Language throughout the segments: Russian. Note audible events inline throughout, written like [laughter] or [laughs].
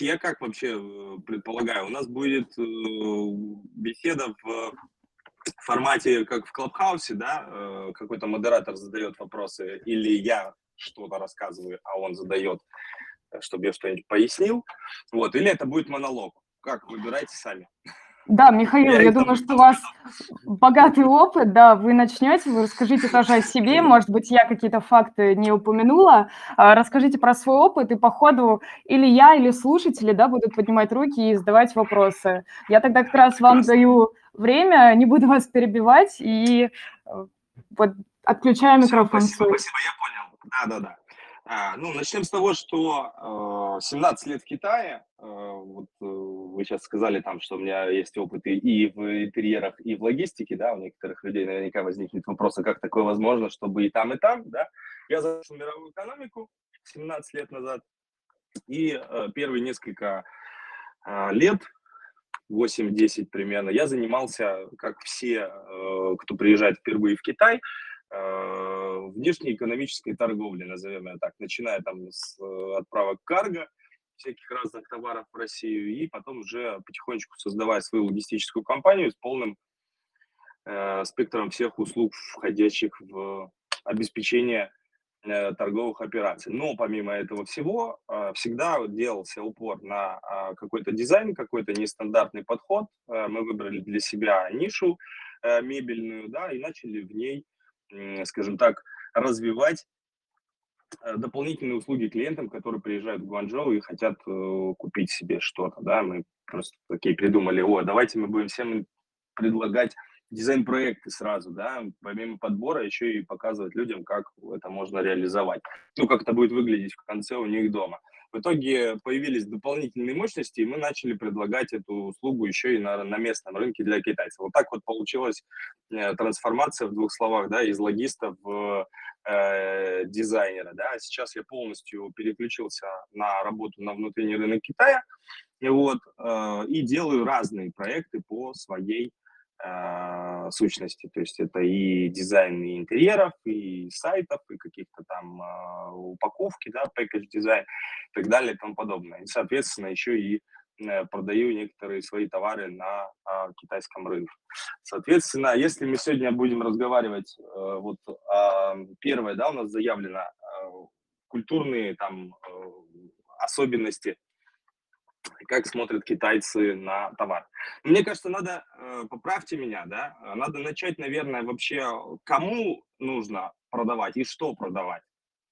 я как вообще предполагаю, у нас будет беседа в формате, как в Клабхаусе, да, какой-то модератор задает вопросы, или я что-то рассказываю, а он задает, чтобы я что-нибудь пояснил, вот, или это будет монолог. Как, выбирайте сами. Да, Михаил, я, я думаю, что у вас богатый опыт, да, вы начнете, вы расскажите тоже о себе, может быть, я какие-то факты не упомянула, а, расскажите про свой опыт, и по ходу. Или я, или слушатели, да, будут поднимать руки и задавать вопросы. Я тогда как раз вам даю время, не буду вас перебивать, и э, вот отключаю микрофон. Спасибо, спасибо, я понял. Да-да-да. А, ну, начнем с того, что 17 э, лет в Китае. Э, вот э, вы сейчас сказали там, что у меня есть опыт и в интерьерах, и в логистике, да, у некоторых людей наверняка возникнет вопрос, а как такое возможно, чтобы и там, и там, да. Я зашел в мировую экономику 17 лет назад, и первые несколько лет, 8-10 примерно, я занимался, как все, кто приезжает впервые в Китай, Э, внешнеэкономической торговли, назовем ее так, начиная там с э, отправок карго, всяких разных товаров в Россию, и потом уже потихонечку создавая свою логистическую компанию с полным э, спектром всех услуг, входящих в обеспечение э, торговых операций. Но помимо этого всего, э, всегда делался упор на э, какой-то дизайн, какой-то нестандартный подход. Э, мы выбрали для себя нишу э, мебельную, да, и начали в ней скажем так, развивать э, дополнительные услуги клиентам, которые приезжают в Гуанчжоу и хотят э, купить себе что-то, да, мы просто такие придумали, о, давайте мы будем всем предлагать дизайн-проекты сразу, да, помимо подбора еще и показывать людям, как это можно реализовать, ну, как это будет выглядеть в конце у них дома. В итоге появились дополнительные мощности, и мы начали предлагать эту услугу еще и на, на местном рынке для китайцев. Вот так вот получилась э, трансформация в двух словах, да, из логиста в э, дизайнера, да. Сейчас я полностью переключился на работу на внутренний рынок Китая, вот, э, и делаю разные проекты по своей э, сущности. То есть это и дизайн интерьеров, и сайтов, и каких-то там э, упаковки, да, package дизайн и так далее и тому подобное. И, соответственно, еще и э, продаю некоторые свои товары на э, китайском рынке. Соответственно, если мы сегодня будем разговаривать, э, вот первое, да, у нас заявлено культурные там э, особенности как смотрят китайцы на товар. Мне кажется, надо, э, поправьте меня, да, надо начать, наверное, вообще, кому нужно продавать и что продавать.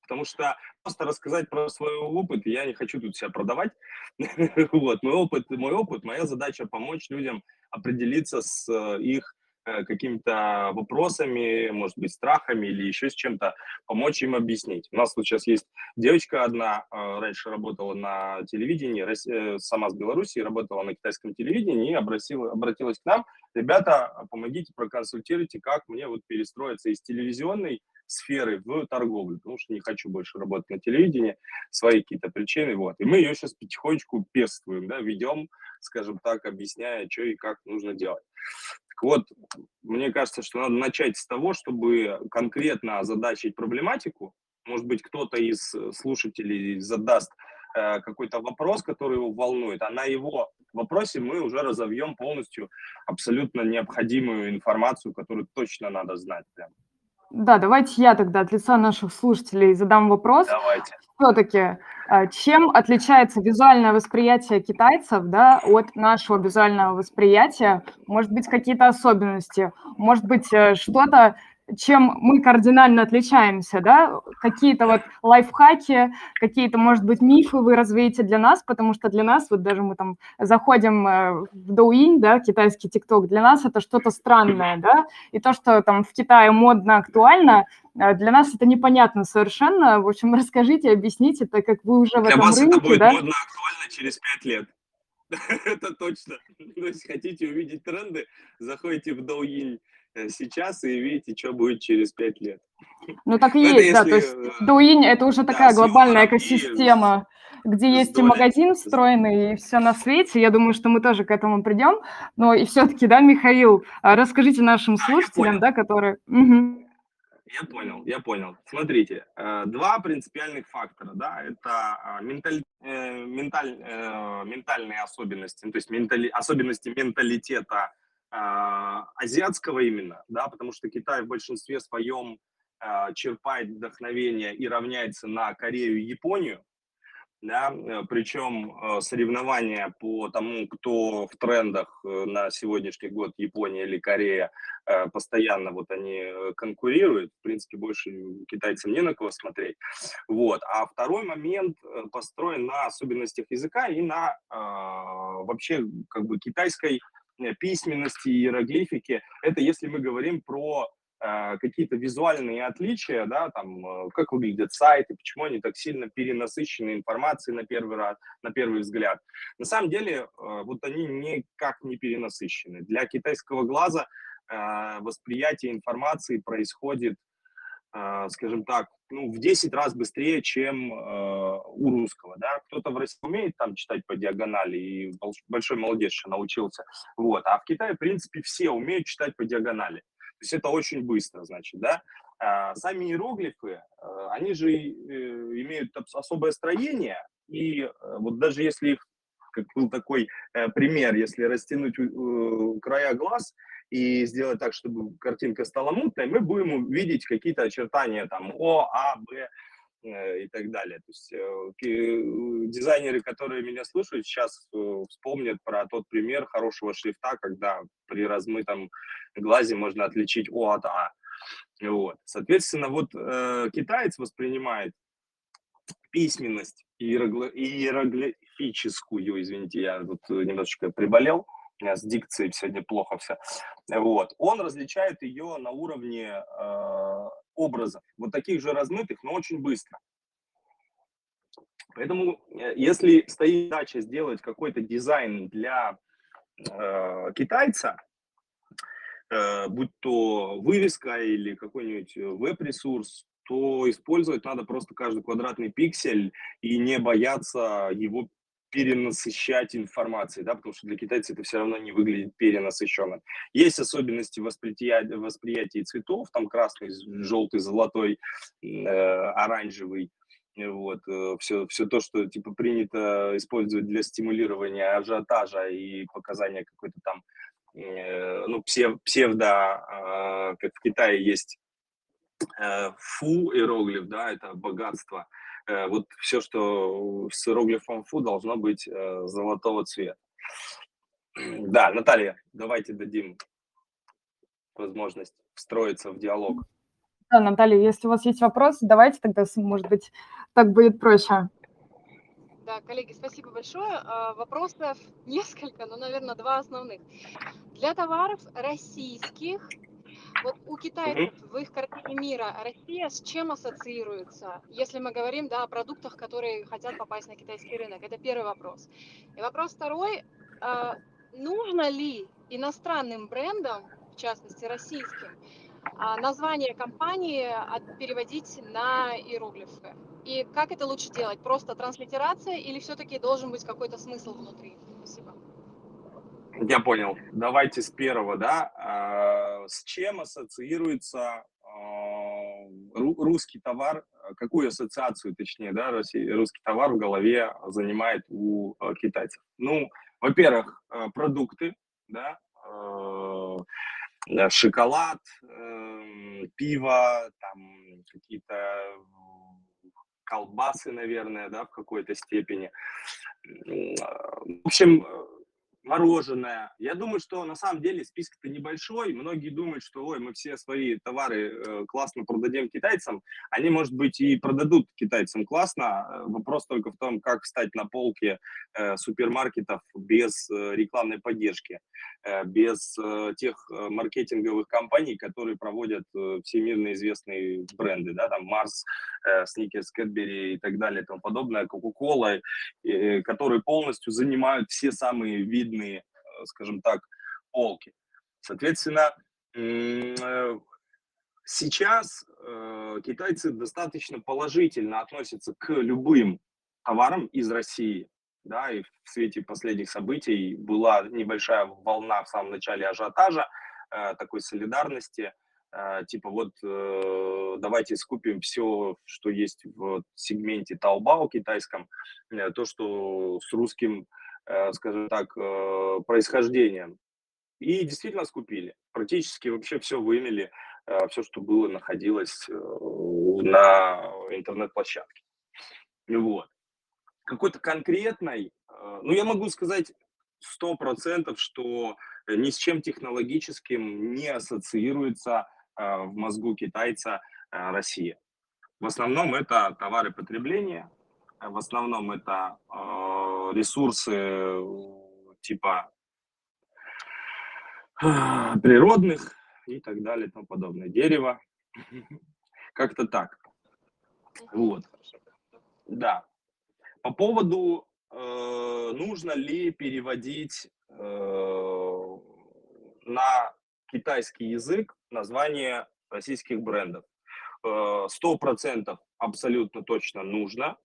Потому что просто рассказать про свой опыт, я не хочу тут себя продавать. [laughs] вот, мой опыт, мой опыт, моя задача помочь людям определиться с э, их Э, какими-то вопросами, может быть, страхами или еще с чем-то, помочь им объяснить. У нас вот сейчас есть девочка одна, э, раньше работала на телевидении, э, сама с Беларуси, работала на китайском телевидении и обратила, обратилась к нам. Ребята, помогите, проконсультируйте, как мне вот перестроиться из телевизионной сферы в торговлю, потому что не хочу больше работать на телевидении, свои какие-то причины, вот. И мы ее сейчас потихонечку пестуем, да, ведем, скажем так, объясняя, что и как нужно делать. Так вот, мне кажется, что надо начать с того, чтобы конкретно озадачить проблематику. Может быть, кто-то из слушателей задаст э, какой-то вопрос, который его волнует, а на его вопросе мы уже разовьем полностью абсолютно необходимую информацию, которую точно надо знать. Прям. Да, давайте я тогда от лица наших слушателей задам вопрос. Давайте. Все-таки, а, чем отличается визуальное восприятие китайцев да, от нашего визуального восприятия? Может быть, какие-то особенности? Может быть, э, что-то, чем мы кардинально отличаемся, да, какие-то вот лайфхаки, какие-то, может быть, мифы вы развеете для нас, потому что для нас, вот даже мы там заходим э, в Douyin, да, китайский ТикТок, для нас это что-то странное, да, и то, что там в Китае модно, актуально, э, для нас это непонятно совершенно. В общем, [laughs] расскажите, объясните, так как вы уже в для этом вас рынке, это будет да? модно, актуально через пять лет. [laughs] Это точно. То есть хотите увидеть тренды, заходите в Douyin сейчас и видите, что будет через пять лет. Ну так и ну, есть, да, то есть Douyin – это уже такая да, глобальная экосистема, где есть и магазин встроенный, и все на свете. Я думаю, что мы тоже к этому придем. Но и все-таки, да, Михаил, а расскажите нашим слушателям, да, которые... Угу. Я понял, я понял. Смотрите, э, два принципиальных фактора, да, это а, менталь, э, менталь, э, ментальные особенности, то есть ментали, особенности менталитета а, азиатского именно, да, потому что Китай в большинстве своем а, черпает вдохновение и равняется на Корею и Японию, да, э, причем э, соревнования по тому, кто в трендах э, на сегодняшний год, Япония или Корея, постоянно вот они конкурируют, в принципе, больше китайцам не на кого смотреть, вот, а второй момент построен на особенностях языка и на вообще как бы китайской письменности, иероглифики, это если мы говорим про Э, какие-то визуальные отличия, да, там, э, как выглядят сайты, почему они так сильно перенасыщены информацией на первый раз, на первый взгляд. На самом деле, э, вот они никак не перенасыщены. Для китайского глаза восприятие информации происходит, скажем так, ну, в 10 раз быстрее, чем у русского, да. Кто-то в России умеет там читать по диагонали, и большой молодец, что научился, вот. А в Китае, в принципе, все умеют читать по диагонали. То есть это очень быстро, значит, да. А сами иероглифы, э, они же э, имеют особое строение, и э, вот даже если их, как был такой пример, если растянуть края глаз и сделать так, чтобы картинка стала мутной, мы будем видеть какие-то очертания там О, А, Б, и так далее. То есть дизайнеры, которые меня слушают, сейчас вспомнят про тот пример хорошего шрифта, когда при размытом глазе можно отличить О от А. Вот. Соответственно, вот э, китаец воспринимает письменность иероглифическую, извините, я тут немножечко приболел, с дикцией сегодня плохо все. Вот. Он различает ее на уровне э, образов, вот таких же размытых, но очень быстро. Поэтому, э, если стоит задача сделать какой-то дизайн для э, китайца, Э, будь то вывеска или какой-нибудь э, веб-ресурс, то использовать надо просто каждый квадратный пиксель и не бояться его перенасыщать информацией, да, потому что для китайцев это все равно не выглядит перенасыщенным. Есть особенности восприятия, восприятия цветов, там красный, желтый, золотой, э, оранжевый, вот, все, все то, что типа принято использовать для стимулирования ажиотажа и показания какой-то там Э, ну, псев, псевдо, а, как в Китае есть э, фу иероглиф, да, это богатство. Э, вот все, что с иероглифом фу должно быть золотого цвета. Да, Наталья, давайте дадим возможность встроиться в диалог. Да, Наталья, если у вас есть вопросы, давайте тогда, может быть, так будет проще. Да, коллеги, спасибо большое. А, вопросов [laughs] несколько, но, наверное, два основных. Для товаров российских, вот у китайцев в их картине мира Россия с чем ассоциируется, если мы говорим да, о продуктах, которые хотят попасть на китайский рынок? Это первый вопрос. И вопрос второй. А, нужно ли иностранным брендам, в частности российским, а, название компании переводить на иероглифы? И как это лучше делать? Просто транслитерация или все-таки должен быть какой-то смысл внутри? Спасибо. Я понял. Давайте с первого, да. А, с чем ассоциируется а, русский товар, какую ассоциацию, точнее, да, русский товар в голове занимает у а, китайцев? Ну, во-первых, продукты, да, шоколад, эм, пиво, там какие-то колбасы, наверное, да, в какой-то степени. В общем, мороженое. Я думаю, что на самом деле список-то небольшой. Многие думают, что ой, мы все свои товары э, классно продадим китайцам. Они, может быть, и продадут китайцам классно. Вопрос только в том, как встать на полке э, супермаркетов без э, рекламной поддержки, э, без э, тех э, маркетинговых компаний, которые проводят э, всемирно известные бренды, да, там Марс, э, Сникерс, Кэтбери и так далее и тому подобное, Кока-Кола, э, которые полностью занимают все самые видные видные, э, скажем так, полки. Соответственно, э, сейчас э, китайцы достаточно положительно относятся к любым товарам из России. Да, и в свете последних событий была небольшая волна в самом начале ажиотажа, такой солидарности типа вот давайте скупим все, что есть в сегменте Taobao китайском, то, что с русским, скажем так, э, происхождением. И действительно скупили. Практически вообще все вымели, э, все, что было, находилось э, на интернет-площадке. Вот. Какой-то конкретной, э, ну я могу сказать сто процентов, что ни с чем технологическим не ассоциируется э, в мозгу китайца э, Россия. В основном это товары потребления, в основном это э, ресурсы типа природных и так далее и тому подобное. Дерево. [laughs] Как-то так. Вот. Да. По поводу, э, нужно ли переводить э, на китайский язык название российских брендов. Э, сто процентов абсолютно точно нужно.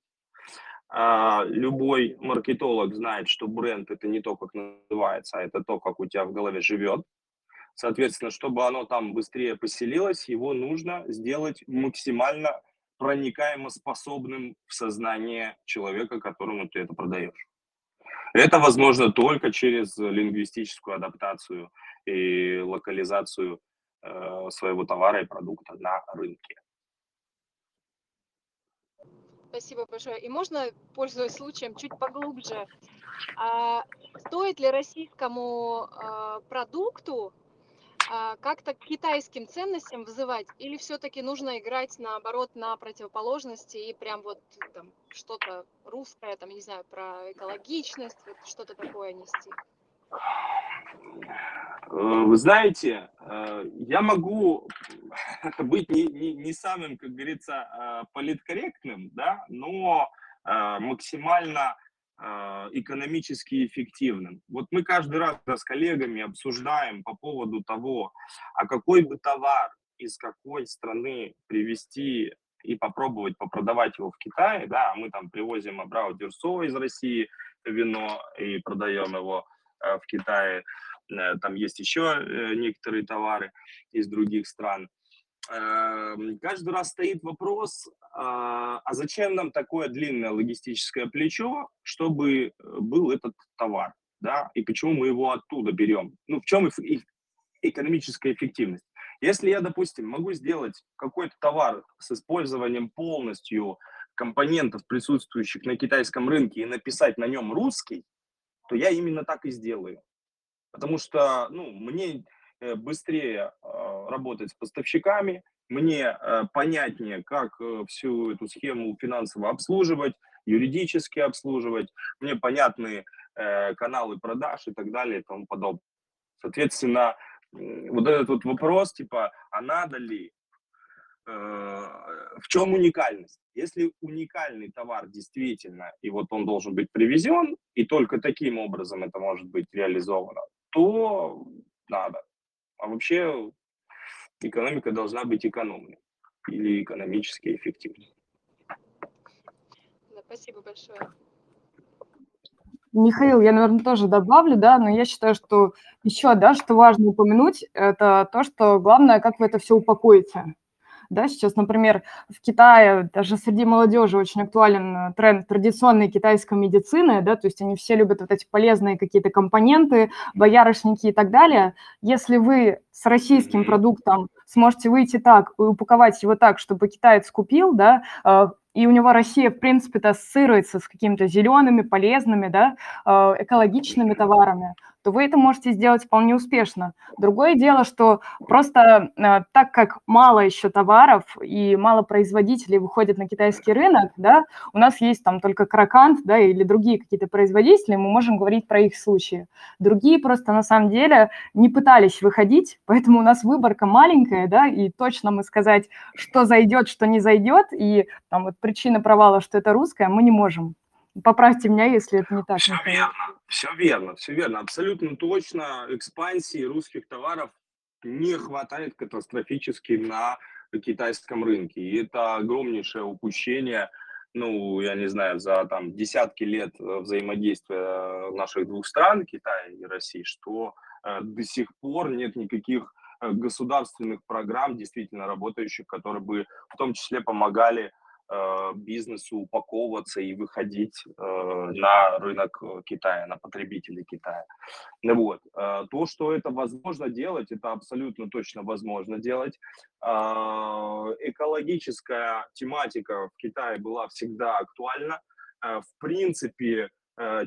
А, любой маркетолог знает, что бренд это не то, как называется, а это то, как у тебя в голове живет. Соответственно, чтобы оно там быстрее поселилось, его нужно сделать максимально проникаемо способным в сознание человека, которому ты это продаешь. Это возможно только через лингвистическую адаптацию и локализацию э, своего товара и продукта на рынке. Спасибо большое. И можно, пользуясь случаем, чуть поглубже, а, стоит ли российскому а, продукту а, как-то к китайским ценностям вызывать, или все-таки нужно играть наоборот на противоположности и прям вот там что-то русское, там, не знаю, про экологичность, вот что-то такое нести? Э, вы знаете, э, я могу [laughs] быть не, не, не самым, как говорится, э, политкорректным, да, но максимально экономически эффективным. Вот мы каждый раз с коллегами обсуждаем по поводу того, а какой бы товар из какой страны привезти и попробовать попродавать его в Китае, да, мы там привозим Абрау Дюрсо из России, вино, и продаем его в Китае, Э, там есть еще э, некоторые товары из других стран. Эм, каждый раз стоит вопрос, а, а зачем нам такое длинное логистическое плечо, чтобы э, был этот товар, да, и почему мы его оттуда берем? Ну, в чем их экономическая эффективность? Если я, допустим, могу сделать какой-то товар с использованием полностью компонентов, присутствующих на китайском рынке, и написать на нем русский, то я именно так и сделаю потому что ну, мне э, быстрее а, работать с поставщиками, мне э, понятнее, как э, всю эту схему финансово обслуживать, юридически обслуживать, мне понятны каналы продаж и так далее и тому подобное. Соответственно, вот этот вот вопрос, типа, а надо ли, в чем уникальность? Если уникальный товар действительно, и вот он должен быть привезен, и только таким образом это может быть реализовано, то надо. А вообще экономика должна быть экономной или экономически эффективной. Да, спасибо большое. Михаил, я, наверное, тоже добавлю, да, но я считаю, что еще, да, что важно упомянуть, это то, что главное, как вы это все упакуете. Да, сейчас, например, в Китае даже среди молодежи очень актуален э, тренд традиционной китайской медицины, да, то есть они все любят вот эти полезные какие-то компоненты, боярышники и так далее. Если вы с российским продуктом сможете выйти так и упаковать его так, чтобы китаец купил, да, э, и у него Россия, в принципе, ассоциируется с какими-то зелеными, полезными, да, э, экологичными товарами, то вы это можете сделать вполне успешно. Другое дело, что просто э, так как мало еще товаров и мало производителей выходят на китайский рынок, да, у нас есть там только Кракант, да, или другие какие-то производители, мы можем говорить про их случаи. Другие просто на самом деле не пытались выходить, [laughs] поэтому у нас выборка маленькая, да, и точно мы сказать, что зайдет, что не зайдет, и там вот причина провала, что это русское, мы не можем. Поправьте меня, если это не так. Все верно, все верно, все верно. Абсолютно точно экспансии русских товаров не хватает катастрофически на китайском рынке. И это огромнейшее упущение, ну, я не знаю, за там десятки лет э, взаимодействия наших двух стран, Китая и России, что э, до сих пор нет никаких государственных программ, действительно работающих, которые бы в том числе помогали Э, бизнесу упаковываться и выходить э, на рынок э, Китая, на потребителей Китая. Ну вот. То, что это возможно делать, это абсолютно точно возможно делать. Экологическая тематика в Китае была всегда актуальна. В принципе,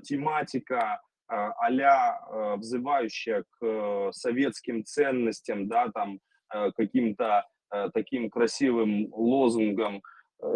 тематика а взывающая к советским ценностям, да, там, каким-то таким красивым лозунгам,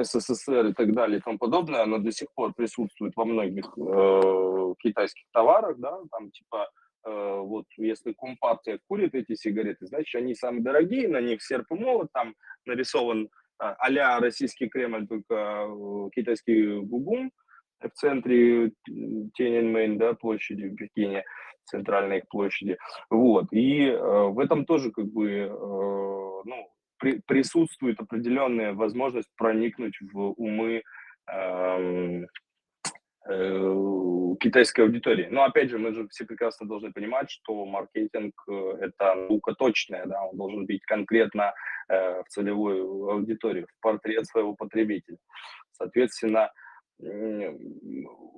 СССР и так далее и тому подобное, она до сих пор присутствует во многих э, китайских товарах, да, там типа э, вот если компартия курит эти сигареты, значит они самые дорогие, на них серп и молот, там нарисован а российский Кремль, только э, китайский гугум в центре Тененмейн, да, площади в Пекине, центральной их площади, вот, и э, в этом тоже как бы, э, ну, при, присутствует определенная возможность проникнуть в умы э, э, китайской аудитории. Но опять же, мы же все прекрасно должны понимать, что маркетинг э, это наука точная, да, он должен быть конкретно э, в целевую аудиторию, в портрет своего потребителя. Соответственно, э,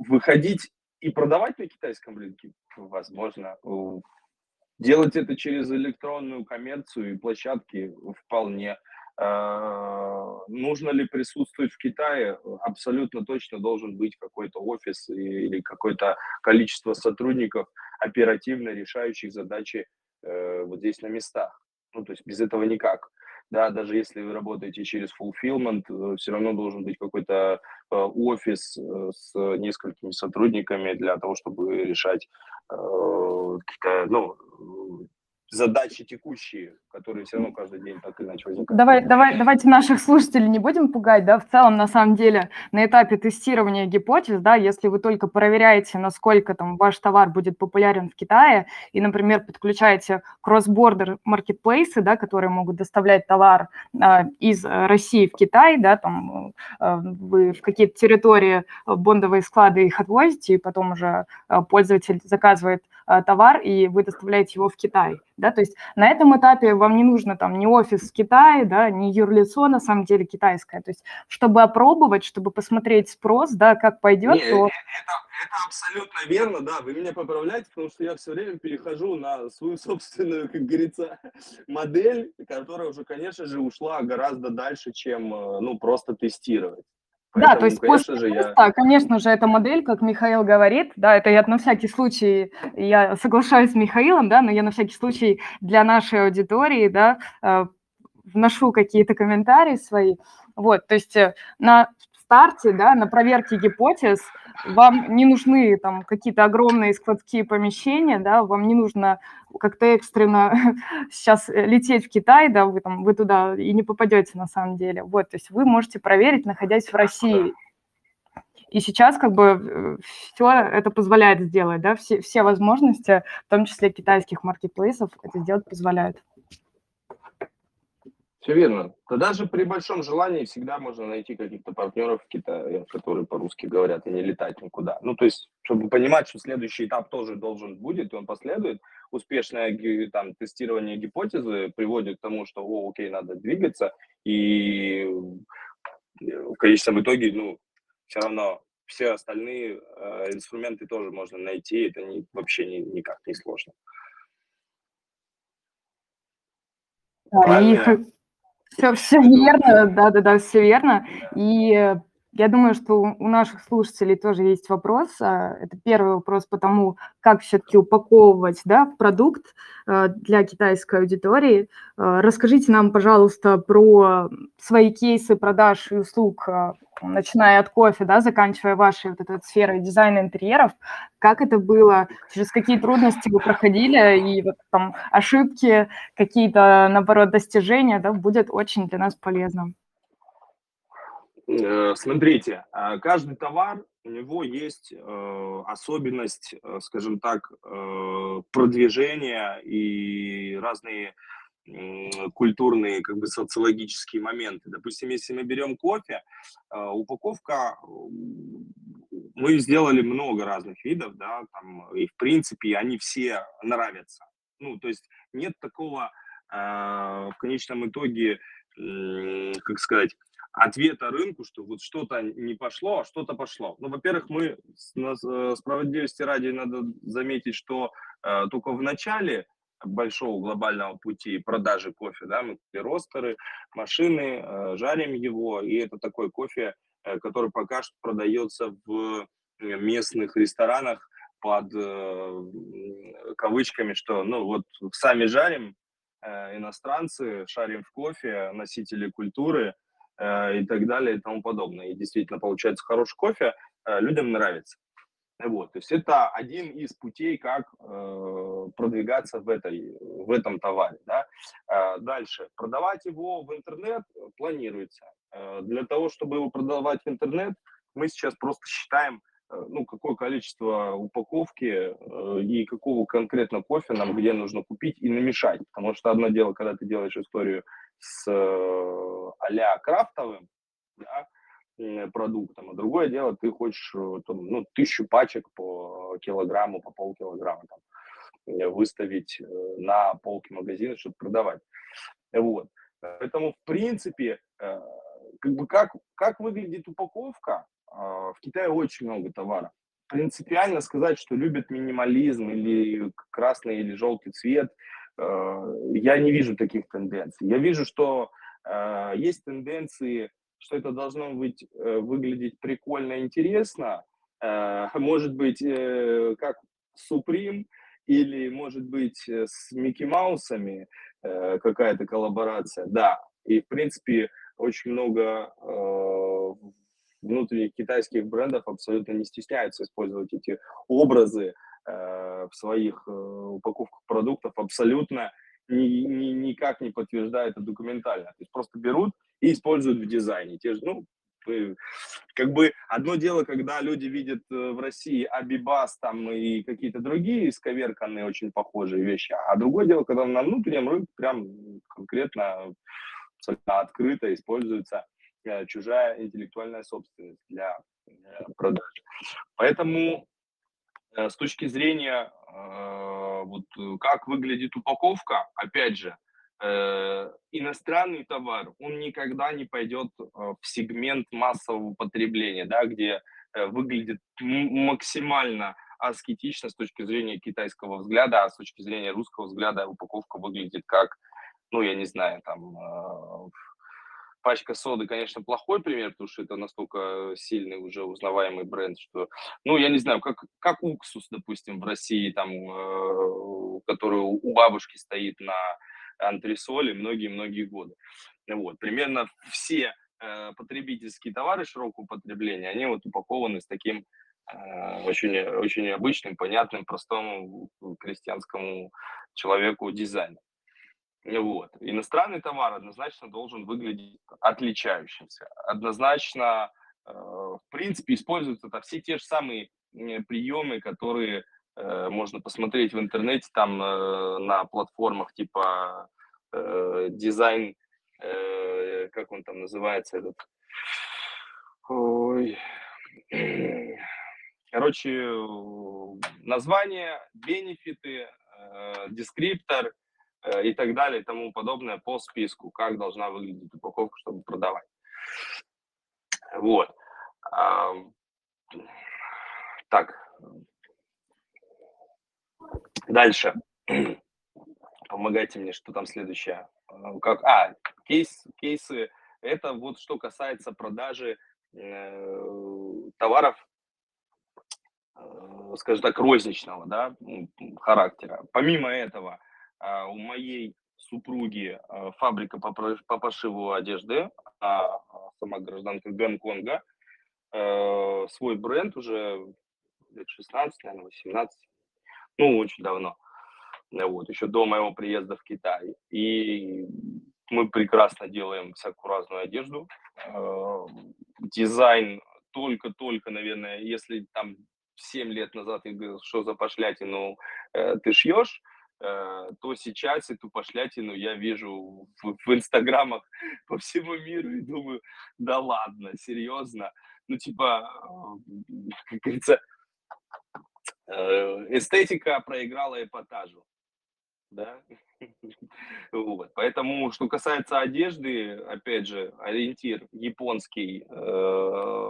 выходить и продавать на китайском рынке, возможно, Делать это через электронную коммерцию и площадки вполне. А, нужно ли присутствовать в Китае? Абсолютно точно должен быть какой-то офис или какое-то количество сотрудников, оперативно решающих задачи э, вот здесь на местах. Ну, то есть без этого никак. Да, даже если вы работаете через fulfillment, э, все равно должен быть какой-то э, офис с несколькими сотрудниками для того, чтобы решать ну, задачи текущие, которые все равно каждый день так иначе возникают. Давай, давай, давайте наших слушателей не будем пугать, да, в целом, на самом деле, на этапе тестирования гипотез, да, если вы только проверяете, насколько там ваш товар будет популярен в Китае, и, например, подключаете кросс-бордер маркетплейсы, да, которые могут доставлять товар э, из России в Китай, да, там э, вы в какие-то территории бондовые склады их отвозите, и потом уже э, пользователь заказывает э, товар, и вы доставляете его в Китай да, то есть на этом этапе вам не нужно там ни офис в Китае, да, ни юрлицо на самом деле китайское, то есть чтобы опробовать, чтобы посмотреть спрос, да, как пойдет, не, то... Это, это абсолютно верно, да, вы меня поправляете, потому что я все время перехожу на свою собственную, как говорится, модель, которая уже, конечно же, ушла гораздо дальше, чем, э, ну, просто тестировать. Поэтому, да, то есть после же, теста, я... конечно же, эта модель, как Михаил говорит, да, это я на всякий случай, я соглашаюсь с Михаилом, да, но я на всякий случай для нашей аудитории, да, э, вношу какие-то комментарии свои. Вот, то есть э, на старте, да, на проверке гипотез вам не нужны там какие-то огромные складские помещения, да, вам не нужно как-то экстренно [laughs] сейчас лететь в Китай, да, вы там, вы туда и не попадете на самом деле. Вот, то есть вы можете проверить, находясь в России. И сейчас как бы э, все это позволяет сделать, да, все, все возможности, в том числе китайских маркетплейсов, это сделать позволяют. Все верно. Да даже при большом желании всегда можно найти каких-то партнеров в Китае, которые по-русски говорят, и не летать никуда. Ну, то есть, чтобы понимать, что следующий этап тоже должен будет, и он последует. Успешное там, тестирование гипотезы приводит к тому, что, о, окей, надо двигаться, и в конечном итоге, ну, все равно все остальные э, инструменты тоже можно найти, это не, вообще не, никак не сложно. Да, и все, все верно, да-да-да, все верно. И э, я думаю, что у наших слушателей тоже есть вопрос. А, это первый вопрос по тому, как все-таки упаковывать да, продукт э, для китайской аудитории. Э, расскажите нам, пожалуйста, про свои кейсы продаж и услуг начиная от кофе, да, заканчивая вашей вот этой сферой дизайна интерьеров, как это было, через какие трудности вы проходили, и вот там ошибки, какие-то, наоборот, достижения, да, будет очень для нас полезно. Э, смотрите, а, каждый товар, у него есть э, особенность, э, скажем так, продвижения и разные культурные, как бы социологические моменты. Допустим, если мы берем кофе, упаковка, мы сделали много разных видов, да, там, и в принципе они все нравятся. Ну, то есть нет такого в конечном итоге, как сказать, ответа рынку, что вот что-то не пошло, а что-то пошло. Ну, во-первых, мы э, справедливости ради надо заметить, что э, только в начале большого глобального пути продажи кофе, да, мы ростеры, машины, э, жарим его, и это такой кофе, э, который пока что продается в местных ресторанах под э, кавычками, что, ну, вот сами жарим, э, иностранцы, шарим в кофе, носители культуры, Э, и так далее и тому подобное. И действительно получается хороший кофе, э, людям нравится. Вот, то есть это один из путей, как э, продвигаться в, этой, в этом товаре. Да? Э, дальше. Продавать его в интернет планируется. Э, для того, чтобы его продавать в интернет, мы сейчас просто считаем, э, ну, какое количество упаковки э, и какого конкретно кофе нам где нужно купить и намешать. Потому что одно дело, когда ты делаешь историю с э, а крафтовым да, продуктом, а другое дело, ты хочешь э, там, ну, тысячу пачек по килограмму, по полкилограмма там, э, выставить на полке магазина, чтобы продавать. Вот. Поэтому, в принципе, как бы как, как выглядит упаковка, в Китае очень много товаров. Принципиально сказать, что любят минимализм или красный или желтый цвет – Э, я не вижу таких тенденций. Я вижу, что э, есть тенденции, что это должно быть э, выглядеть прикольно, интересно. Может быть, как Supreme или, может быть, с Микки Маусами какая-то коллаборация. Да, и, в принципе, очень много внутренних китайских брендов абсолютно не стесняются использовать эти образы Э, в своих э, упаковках продуктов абсолютно ни, ни, никак не подтверждает это документально. То есть просто берут и используют в дизайне. Те же, ну, как бы одно дело, когда люди видят э, в России Абибас там и какие-то другие исковерканные очень похожие вещи, а другое дело, когда на внутреннем рынке прям конкретно открыто используется чужая интеллектуальная собственность для продажи. Поэтому Э, с точки зрения, э, вот э, как выглядит упаковка, опять же, иностранный товар, он никогда не пойдет в сегмент массового потребления, да, где выглядит максимально аскетично с точки зрения китайского взгляда, а с точки зрения русского взгляда упаковка выглядит как, ну, я не знаю, там, пачка соды, конечно, плохой пример, потому что это настолько сильный уже узнаваемый бренд, что, ну, я не знаю, как, как уксус, допустим, в России, там, э, который у бабушки стоит на антресоле многие-многие годы. Вот, примерно все э, потребительские товары широкого потребления, они вот упакованы с таким э, очень, очень обычным, понятным, простому крестьянскому человеку дизайном. Вот. Иностранный товар однозначно должен выглядеть отличающимся. Однозначно, э, в принципе, используются это все те же самые приемы, которые э, можно посмотреть в интернете, там э, на платформах типа дизайн, как он там называется, этот, ой, [clears throat] короче, название, бенефиты, дескриптор, Э, и так далее и тому подобное по списку, как должна выглядеть упаковка, чтобы продавать. Вот. Так. Дальше. Помогайте мне, что там следующее. Э, как, а, кейс, кейсы. Это вот что касается продажи э, товаров, э, скажем так, розничного да, характера. Помимо этого, у моей супруги а, фабрика по, по пошиву одежды, а сама гражданка Гонконга, э, свой бренд уже лет 16, наверное, 18, ну, очень давно, вот, еще до моего приезда в Китай. И мы прекрасно делаем всякую разную одежду. Э, дизайн только-только, наверное, если там 7 лет назад я говорил, что за пошлятину э, ты шьешь, то сейчас эту пошлятину я вижу в, в инстаграмах [laughs] по всему миру и думаю, да ладно, серьезно. Ну, типа, э, как говорится, э, эстетика проиграла эпатажу. да. [laughs] Вот. Поэтому, что касается одежды, опять же, ориентир японский, э,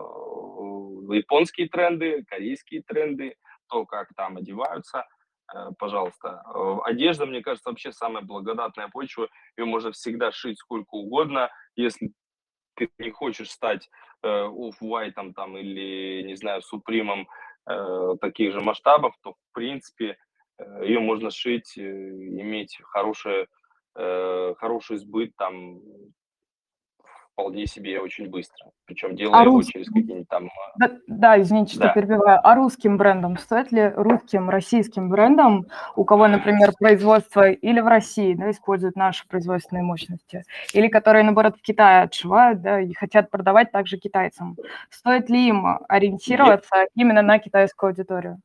японские тренды, корейские тренды, то, как там одеваются, э, пожалуйста. Э, одежда, мне кажется, вообще самая благодатная почва. Ее можно всегда шить сколько угодно. Если ты не хочешь стать э, Off-White там, или, не знаю, Супримом э, таких же масштабов, то, в принципе, Э, ее можно шить, э, иметь хорошее, э, хороший сбыт там вполне себе очень быстро. Причем делая а его через какие-нибудь там... Да, да извините, что да. перебиваю. А русским брендом стоит ли русским, российским брендом, у кого, например, производство или в России да, используют наши производственные мощности, или которые, наоборот, в Китае отшивают да, и хотят продавать также китайцам, стоит ли им ориентироваться Нет. именно на китайскую аудиторию?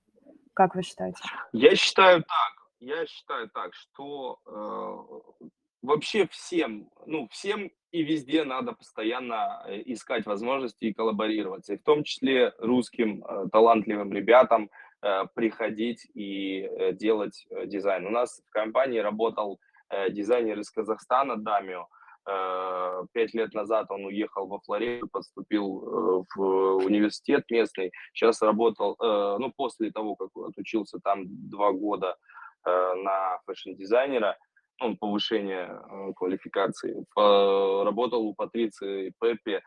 Как вы считаете? Я считаю так. Я считаю так, что э, вообще всем, ну, всем и везде надо постоянно э, искать возможности и коллаборироваться, и в том числе русским э, талантливым ребятам э, приходить и делать дизайн. У нас в компании работал дизайнер из Казахстана Дамио, пять лет назад он уехал во Флориду, поступил в университет местный. Сейчас работал, ну, после того, как отучился там два года на fashion дизайнера, ну, повышение квалификации, работал у Патриции Пепе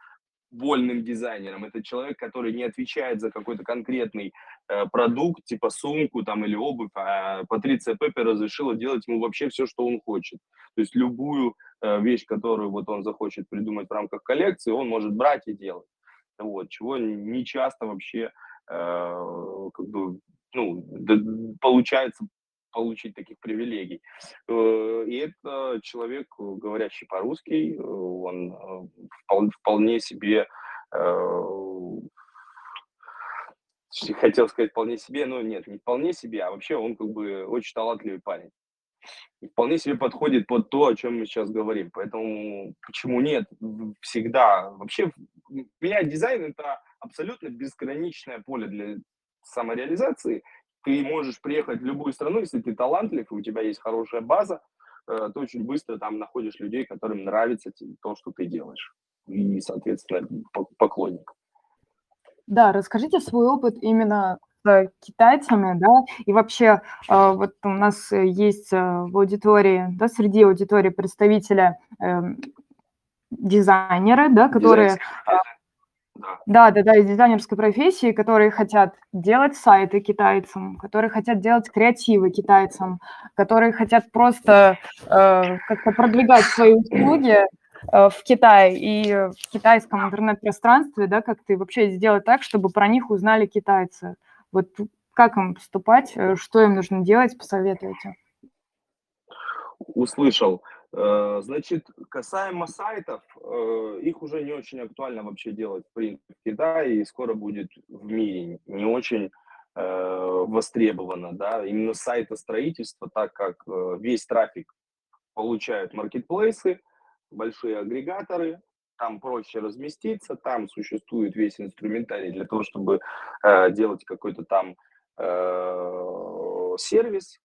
вольным дизайнером. Это человек, который не отвечает за какой-то конкретный э, продукт, типа сумку там или обувь, а Патриция Пепе разрешила делать ему вообще все, что он хочет. То есть любую э, вещь, которую вот он захочет придумать в рамках коллекции, он может брать и делать. Вот, чего не часто вообще э, как бы, ну, получается получить таких привилегий. Э, и это человек, говорящий по-русски, э, он э, вполне себе хотел сказать вполне себе, но нет, не вполне себе, а вообще он как бы очень талантливый парень. И вполне себе подходит под то, о чем мы сейчас говорим. Поэтому почему нет? Всегда. Вообще, у меня дизайн это абсолютно безграничное поле для самореализации ты можешь приехать в любую страну, если ты талантлив, и у тебя есть хорошая база, э, ты очень быстро там находишь людей, которым нравится то, что ты делаешь. И, соответственно, поклонник. Да, расскажите свой опыт именно с китайцами, да, и вообще э, вот у нас есть э, в аудитории, да, среди аудитории представителя эм, дизайнеры, да, которые да, да, да, из дизайнерской профессии, которые хотят делать сайты китайцам, которые хотят делать креативы китайцам, которые хотят просто э, как-то продвигать свои услуги э, в Китае и в китайском интернет-пространстве, да, как ты вообще сделать так, чтобы про них узнали китайцы. Вот как им поступать, э, что им нужно делать, посоветуйте. Услышал. Э, значит, касаемо сайтов, э, их уже не очень актуально вообще делать в принципе Китае и скоро будет в мире не очень э, востребовано, да, именно сайтостроительство, так как весь трафик получают маркетплейсы, большие агрегаторы, там проще разместиться, там существует весь инструментарий для того, чтобы делать какой-то там сервис,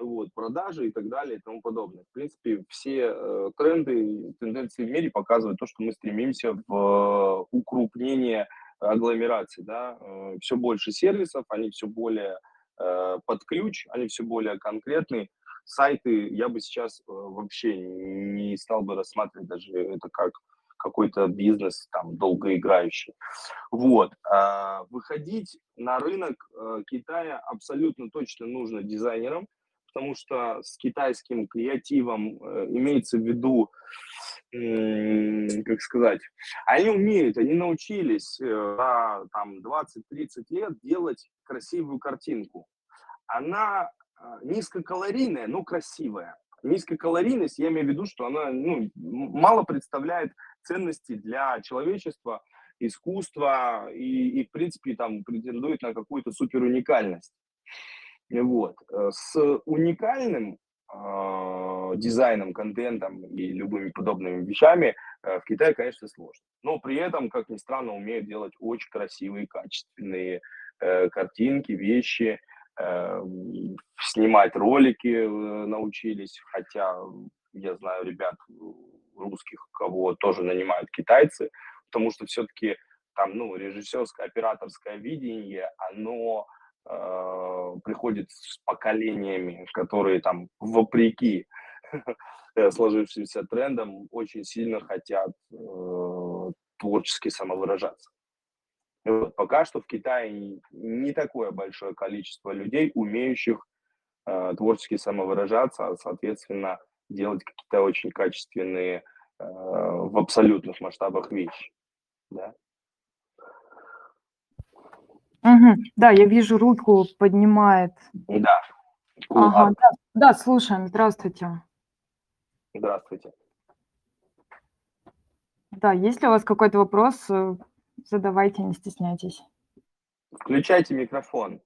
вот, продажи и так далее и тому подобное. В принципе, все э, тренды, тенденции в мире показывают то, что мы стремимся в э, укрупнение агломерации, да, э, все больше сервисов, они все более э, под ключ, они все более конкретные. Сайты я бы сейчас э, вообще не стал бы рассматривать даже это как какой-то бизнес там долгоиграющий. Вот. А, выходить на рынок э, Китая абсолютно точно нужно дизайнерам, потому что с китайским креативом э, имеется в виду, как сказать, они умеют, они научились э, за там 20-30 лет делать красивую картинку. Она э, низкокалорийная, но красивая. Низкокалорийность, я имею в виду, что она ну, мало представляет ценности для человечества, искусства и, и, в принципе, там претендует на какую-то супер уникальность. Вот. Э, с уникальным э, дизайном, контентом и любыми подобными вещами э, в Китае, конечно, сложно. Но при этом, как ни странно, умеют делать очень красивые, качественные э, картинки, вещи. э, снимать ролики научились, хотя я знаю ребят русских, кого тоже нанимают китайцы, потому что все-таки там, ну, режиссерское, операторское видение, оно э, приходит с поколениями, которые там вопреки [laughs] сложившимся трендам очень сильно хотят э, творчески самовыражаться. И вот пока что в Китае не такое большое количество людей, умеющих э, творчески самовыражаться, а, соответственно, делать какие-то очень качественные э, в абсолютных масштабах вещи. Да? Угу. Да, я вижу, руку поднимает. Да. Ага, да, да, слушаем. Здравствуйте. Здравствуйте. Да, есть ли у вас какой-то вопрос, задавайте, не стесняйтесь. Включайте микрофон.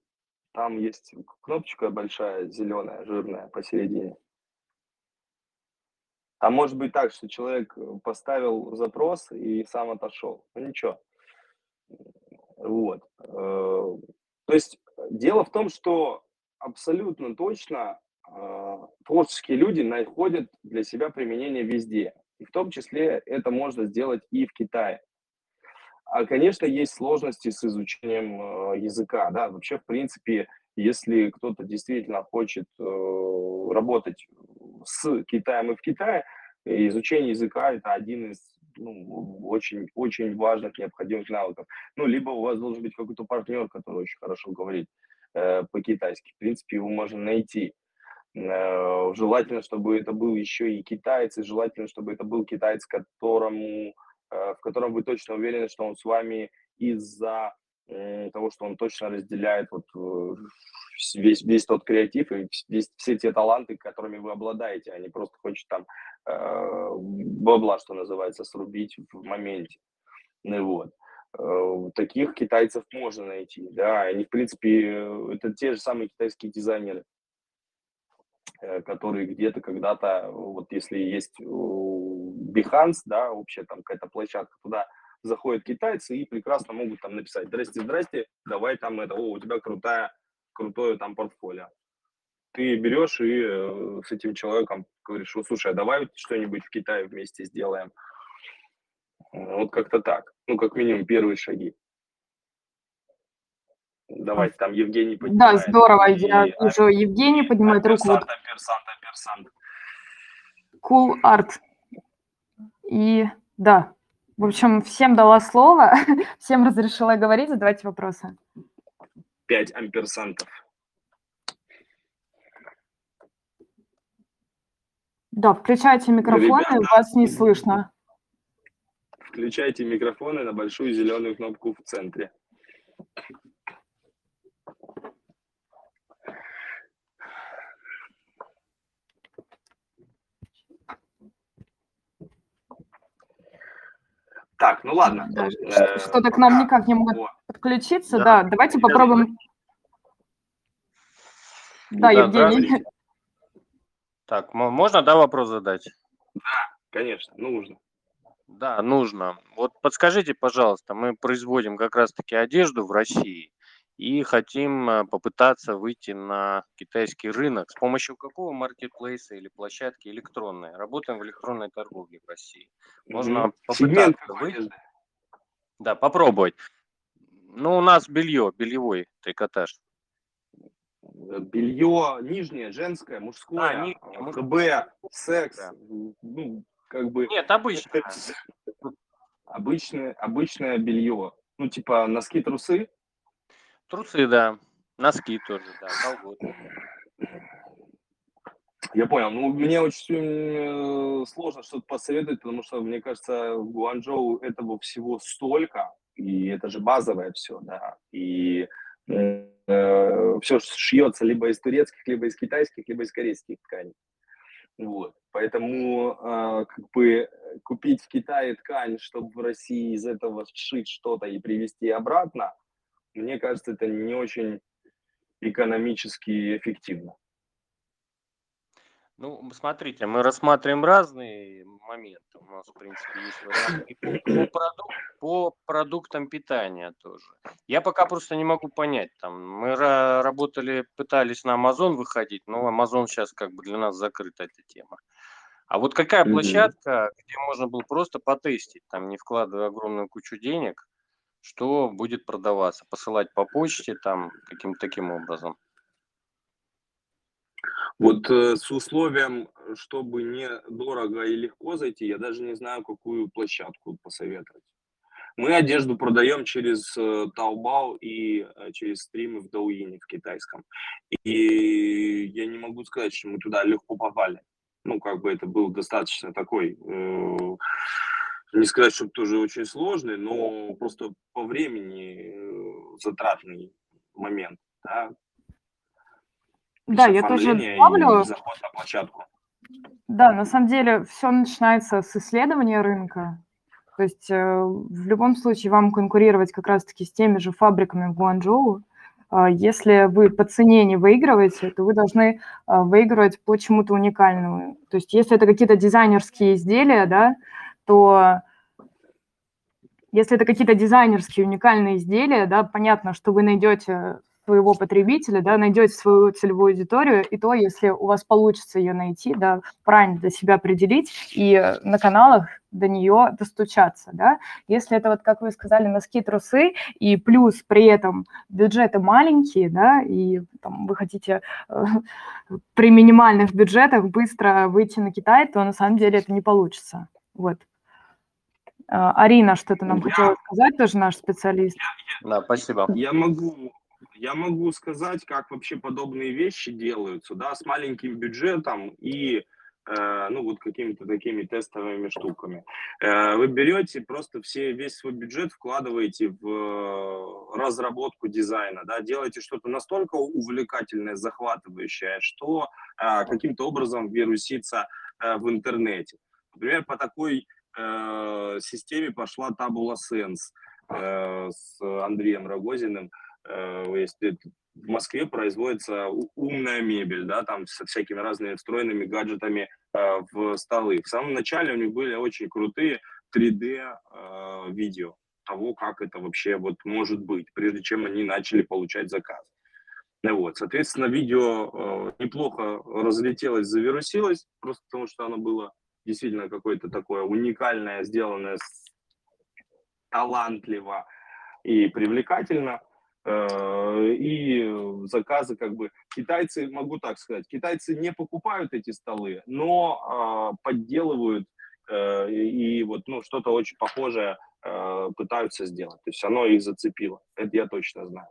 Там есть кнопочка большая, зеленая, жирная посередине. А может быть так, что человек поставил запрос и сам отошел. Ну ничего. Вот. Э, то есть дело в том, что абсолютно точно а, творческие люди находят для себя применение везде. И в том числе это можно сделать и в Китае. А, конечно, есть сложности с изучением э, языка. Да? Вообще, в принципе, если кто-то действительно хочет э, работать с Китаем и в Китае, изучение языка – это один из ну, очень, очень важных, необходимых навыков. Ну, либо у вас должен быть какой-то партнер, который очень хорошо говорит э, по-китайски. В принципе, его можно найти. Э, желательно, чтобы это был еще и китаец, и желательно, чтобы это был китаец, которому, э, в котором вы точно уверены, что он с вами из-за того, что он точно разделяет вот э, весь, весь тот креатив и весь, все те таланты, которыми вы обладаете, а не просто хочет там э, бабла, что называется, срубить в моменте. Ну, вот. Э, таких китайцев можно найти, да, они, в принципе, это те же самые китайские дизайнеры, Э, которые где-то когда-то, вот если есть Behance, да, общая там какая-то площадка, туда заходят китайцы и прекрасно могут там написать, здрасте, здрасте, давай там это, о, у тебя крутая, крутое там портфолио. Ты берешь и э, с этим человеком говоришь, слушай, а давай что-нибудь в Китае вместе сделаем. Вот как-то так. Ну, как минимум, первые шаги. Давайте там Евгений поднимает. Да, здорово. И... Я вижу, Евгений поднимает руку. Персант, персант, персант. Cool Art. И да, в общем, всем дала слово, [laughs] всем разрешила говорить, задавайте вопросы. Пять амперсантов. Да, включайте микрофоны, Ребята, вас не слышно. Включайте микрофоны на большую зеленую кнопку в центре. Так, ну ладно. Да, э, Что-то к нам никак не могут подключиться. Да, да давайте попробуем. Да, да Евгений. Так, можно, да, вопрос задать? Да, конечно, нужно. Да, нужно. Вот подскажите, пожалуйста, мы производим как раз-таки одежду в России и хотим э, попытаться выйти на китайский рынок. С помощью какого маркетплейса или площадки электронной? Работаем в электронной торговле в России. Можно попытаться выйти. Да, попробовать. Ну, у нас белье, бельевой трикотаж. Белье нижнее, женское, мужское, а, нижнее, КБ, секс, да. ну, как бы... Нет, обычное. [laughs] обычное, обычное белье. Ну, типа носки, трусы, Трусы, да. Носки тоже, да, колготки. Я понял. Ну, мне очень э, сложно что-то посоветовать, потому что, мне кажется, в Гуанчжоу этого всего столько, и это же базовое все, да, и э, все шьется либо из турецких, либо из китайских, либо из корейских тканей. Вот. Поэтому э, как бы купить в Китае ткань, чтобы в России из этого сшить что-то и привезти обратно, мне кажется, это не очень экономически эффективно. Ну, смотрите, мы рассматриваем разные моменты. У нас, в принципе, есть варианты по, продук- по продуктам питания тоже. Я пока просто не могу понять. Там, мы работали, пытались на Amazon выходить, но Amazon сейчас как бы для нас закрыта эта тема. А вот какая площадка, где можно было просто потестить, там не вкладывая огромную кучу денег, что будет продаваться, посылать по почте, там каким-то таким образом? Вот э, с условием, чтобы не дорого и легко зайти, я даже не знаю, какую площадку посоветовать. Мы одежду продаем через э, Taobao и э, через стримы в Douyin в китайском. И я не могу сказать, что мы туда легко попали. Ну, как бы это был достаточно такой, э, не сказать, чтобы тоже очень сложный, но просто по времени э, затратный момент. Да? Да, я тоже добавлю. заход на площадку. Да, на самом деле все начинается с исследования рынка. То есть э, в любом случае вам конкурировать как раз-таки с теми же фабриками в Гуанчжоу. Э, если вы по цене не выигрываете, то вы должны э, выигрывать по чему-то уникальному. То есть если это какие-то дизайнерские изделия, да, то если это какие-то дизайнерские уникальные изделия, да, понятно, что вы найдете своего потребителя, да, найдете свою целевую аудиторию, и то, если у вас получится ее найти, да, правильно для себя определить и на каналах до нее достучаться, да. Если это вот, как вы сказали, носки, трусы, и плюс при этом бюджеты маленькие, да, и там, вы хотите э, при минимальных бюджетах быстро выйти на Китай, то на самом деле это не получится. Вот. А, Арина что-то нам я... хотела сказать, тоже наш специалист. Да, спасибо. Я могу я могу сказать, как вообще подобные вещи делаются, да, с маленьким бюджетом и э, ну вот какими-то такими тестовыми штуками. Э, вы берете просто все весь свой бюджет вкладываете в э, разработку дизайна, да, делаете что-то настолько увлекательное, захватывающее, что э, каким-то образом вирусится э, в интернете. Например, по такой э, системе пошла Tabula Sense э, с Андреем Рогозиным. Э, если в Москве производится умная мебель, да, там со всякими разными встроенными гаджетами э, в столы. В самом начале у них были очень крутые 3D э, видео того, как это вообще вот может быть, прежде чем они начали получать заказ. Вот, соответственно, видео э, неплохо разлетелось, завирусилось, просто потому что оно было действительно какое-то такое уникальное, сделанное талантливо и привлекательно. Э, и заказы как бы китайцы, могу так сказать, китайцы не покупают эти столы, но а, подделывают э, и вот ну что-то очень похожее э, пытаются сделать. То есть оно их зацепило. Это я точно знаю.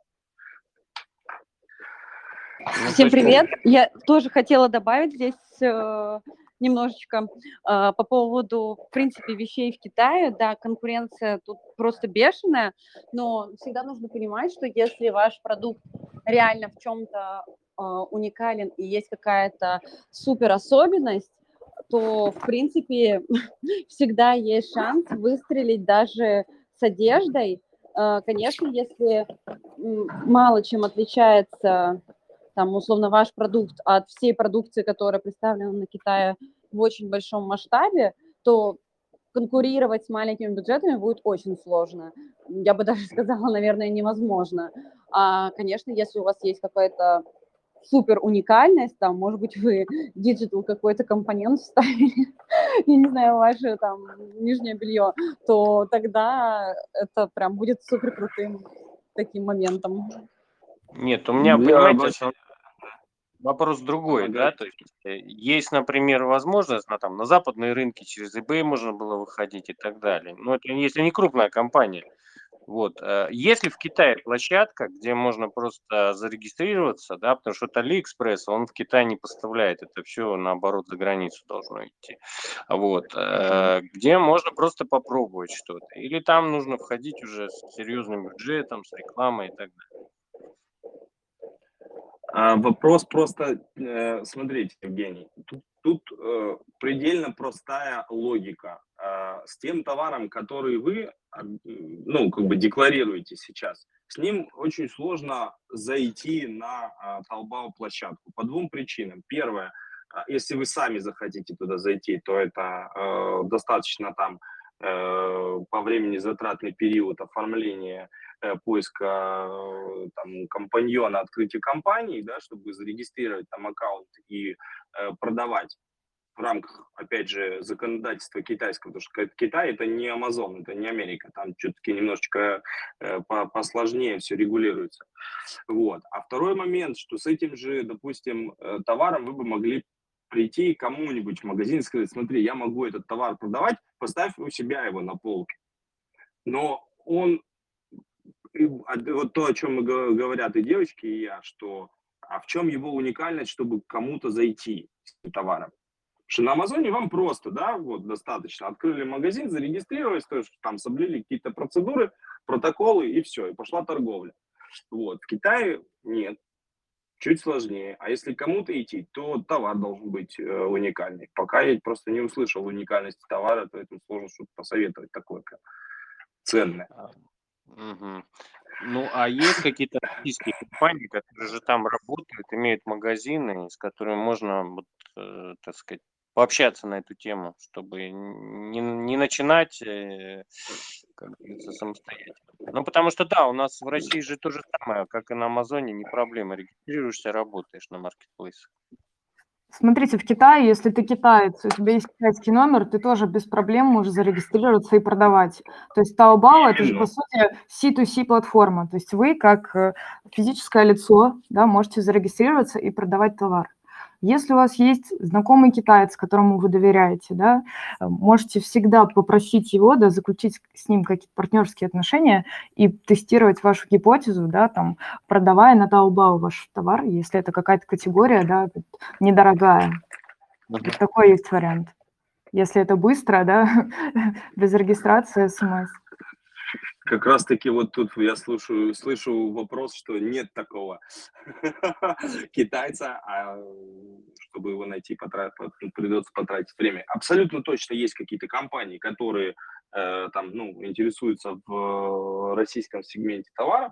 Ну, Всем привет. Я тоже хотела добавить здесь немножечко э, по поводу, в принципе, вещей в Китае. Да, конкуренция тут просто бешеная, но всегда нужно понимать, что если ваш продукт реально в чем-то э, уникален и есть какая-то супер особенность, то, в принципе, [laughs] всегда есть шанс выстрелить даже с одеждой. Э, конечно, если мало чем отличается там, условно, ваш продукт от всей продукции, которая представлена на Китае в очень большом масштабе, то конкурировать с маленькими бюджетами будет очень сложно. Я бы [laughs] даже сказала, наверное, невозможно. А, конечно, если у вас есть какая-то супер уникальность, там, может быть, вы digital какой-то компонент вставили, [laughs] я не знаю, ваше там нижнее белье, то тогда это прям будет супер крутым таким моментом. Нет, у меня, понимаете, Вопрос другой, да, то есть э, есть, например, возможность на, там, на западные рынки через eBay можно было выходить и так далее. Но это если не крупная компания. Вот. Э, если в Китае площадка, где можно просто зарегистрироваться, да, потому что это AliExpress, он в Китай не поставляет, это все наоборот за границу должно идти. Вот. Э, где можно просто попробовать что-то. Или там нужно входить уже с серьезным бюджетом, с рекламой и так далее. А, вопрос просто, э, смотрите, Евгений, тут, тут э, предельно простая логика. А, с тем товаром, который вы, ну, как бы декларируете сейчас, с ним очень сложно зайти на а, Taobao площадку по двум причинам. Первое, а, если вы сами захотите туда зайти, то это э, достаточно там э, по времени затратный период оформления э, поиска э, там, компаньона, открытия компании, да, чтобы зарегистрировать там аккаунт и э, продавать в рамках, опять же, законодательства китайского, потому что Китай это не Амазон, это не Америка, там все-таки немножечко э, посложнее все регулируется. Вот. А второй момент, что с этим же, допустим, э, товаром вы бы могли прийти кому-нибудь в магазин и сказать, смотри, я могу этот товар продавать, поставь у себя его на полке. Но он, вот то, о чем говорят и девочки, и я, что а в чем его уникальность, чтобы кому-то зайти с товаром? что на Амазоне вам просто, да, вот достаточно. Открыли магазин, зарегистрировались, то есть там соблюли какие-то процедуры, протоколы и все, и пошла торговля. Вот. В Китае нет, чуть сложнее. А если кому-то идти, то товар должен быть э, уникальный. Пока я просто не услышал уникальности товара, поэтому сложно что-то посоветовать такое прям ценное. Угу. Ну, а есть какие-то российские компании, которые же там работают, имеют магазины, с которыми можно, вот, э, так сказать, пообщаться на эту тему, чтобы не, не начинать, э, как говорится, самостоятельно. Ну, потому что, да, у нас в России же то же самое, как и на Амазоне, не проблема. Регистрируешься, работаешь на маркетплейсах. Смотрите, в Китае, если ты китаец, у тебя есть китайский номер, ты тоже без проблем можешь зарегистрироваться и продавать. То есть Taobao – это же, по сути, C2C платформа. То есть вы, как э, физическое лицо, да, можете зарегистрироваться и продавать товар. Если у вас есть знакомый китаец, которому вы доверяете, да, э, можете всегда попросить его, да, заключить с ним какие-то партнерские отношения и тестировать вашу гипотезу, да, там, продавая на Taobao ваш товар, если это какая-то категория, да, недорогая. Вот такой есть вариант. Если это быстро, да, [laughs] без регистрации смс. Как раз таки вот тут я слушаю, слышу вопрос, что нет такого [laughs] китайца, а чтобы его найти, придется потратить время. Абсолютно точно есть какие-то компании, которые э, там, ну, интересуются в российском сегменте товаров.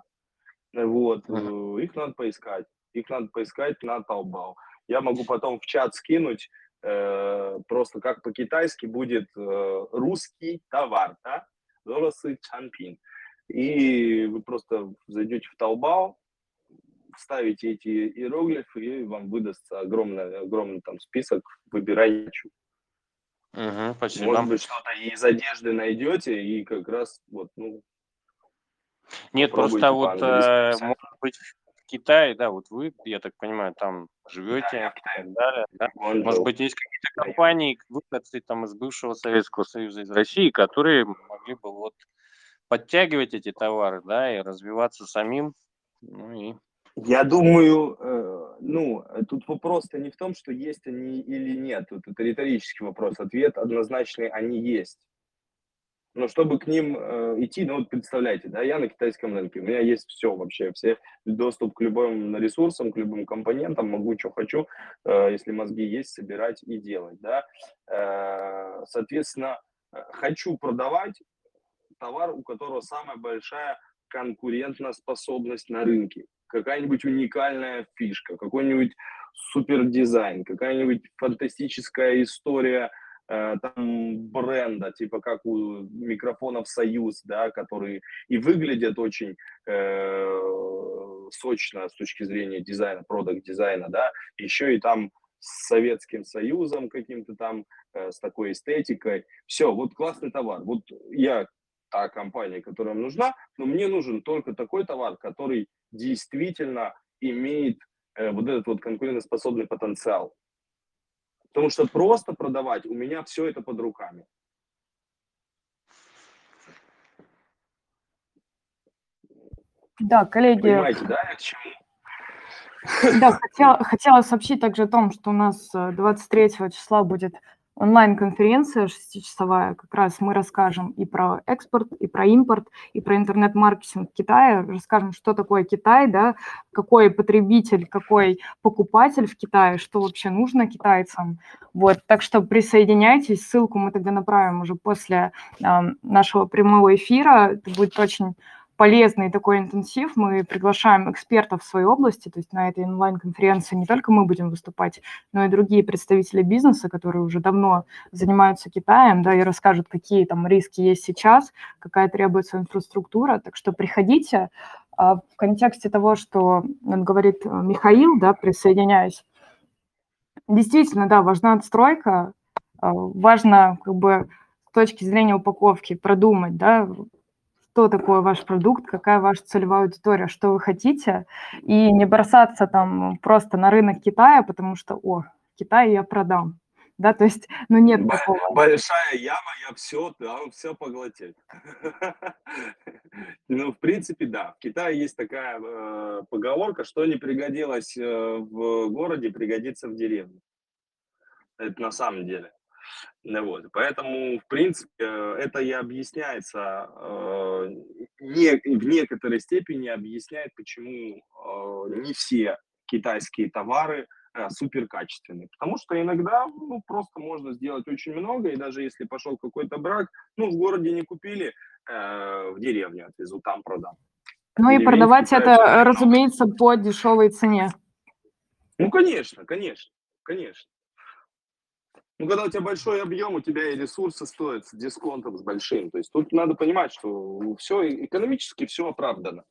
Вот, uh-huh. их надо поискать. Их надо поискать на Taobao. Я могу потом в чат скинуть э, просто как по-китайски будет э, русский товар, да? Зоросы Чанпин. И вы просто зайдете в Таобао, вставите эти иероглифы, и вам выдастся огромный, огромный там список, выбирайте. Угу, спасибо. Может быть, что-то из одежды найдете, и как раз вот, ну... Нет, просто вот, э, может быть, Китае, да, вот вы, я так понимаю, там живете да, и так далее, да? Может быть, есть какие-то компании, вы, кстати, там из бывшего Советского Союза, из России, которые могли бы вот подтягивать эти товары, да, и развиваться самим, ну и я думаю, э, ну, тут вопрос-то не в том, что есть они или нет. Тут это риторический вопрос. Ответ однозначный, они есть. Но чтобы к ним э, идти, ну вот представляете, да, я на китайском рынке, у меня есть все вообще, все доступ к любым ресурсам, к любым компонентам, могу, что хочу, э, если мозги есть, собирать и делать, да. Э, соответственно, э, хочу продавать товар, у которого самая большая конкурентная способность на рынке, какая-нибудь уникальная фишка, какой-нибудь супер дизайн, какая-нибудь фантастическая история там бренда, типа как у микрофонов Союз, да, которые и выглядят очень э, сочно с точки зрения дизайна, продукт дизайна, да, еще и там с Советским Союзом каким-то там, э, с такой эстетикой. Все, вот классный товар. Вот я та компания, которая нужна, но мне нужен только такой товар, который действительно имеет э, вот этот вот конкурентоспособный потенциал. Потому что просто продавать, у меня все это под руками. Да, коллеги. Понимаете, да, к чему? Да, хотела, хотела сообщить также о том, что у нас 23 э, числа будет онлайн-конференция шестичасовая, как раз мы расскажем и про экспорт, и про импорт, и про интернет-маркетинг Китая, расскажем, что такое Китай, да, какой потребитель, какой покупатель в Китае, что вообще нужно китайцам. Вот, так что присоединяйтесь, ссылку мы тогда направим уже после э, нашего прямого эфира, это будет очень полезный такой интенсив. Мы приглашаем экспертов в своей области, то есть на этой онлайн-конференции не только мы будем выступать, но и другие представители бизнеса, которые уже давно занимаются Китаем, да, и расскажут, какие там риски есть сейчас, какая требуется инфраструктура. Так что приходите. А в контексте того, что говорит Михаил, да, присоединяюсь, действительно, да, важна отстройка, а, важно как бы с точки зрения упаковки продумать, да, что такое ваш продукт, какая ваша целевая аудитория, что вы хотите, и не бросаться там просто на рынок Китая, потому что, о, Китай я продам. Да, то есть, ну нет такого. Большая яма, я все, он все поглотит. [laughs] Ну, в принципе, да. В Китае есть такая э, поговорка, что не пригодилось э, в городе, пригодится в деревне. Это на самом деле. Вот. Поэтому, в принципе, это и объясняется, э, не, в некоторой степени объясняет, почему э, не все китайские товары э, супер качественные. Потому что иногда ну, просто можно сделать очень много, и даже если пошел какой-то брак, ну, в городе не купили, э, в деревню отвезу, там продам. Ну и продавать это, разумеется, по дешевой цене. Ну, конечно, конечно, конечно. Ну, когда у тебя большой объем, у тебя и ресурсы стоят с дисконтом, с большим. То есть тут надо понимать, что все экономически все оправдано.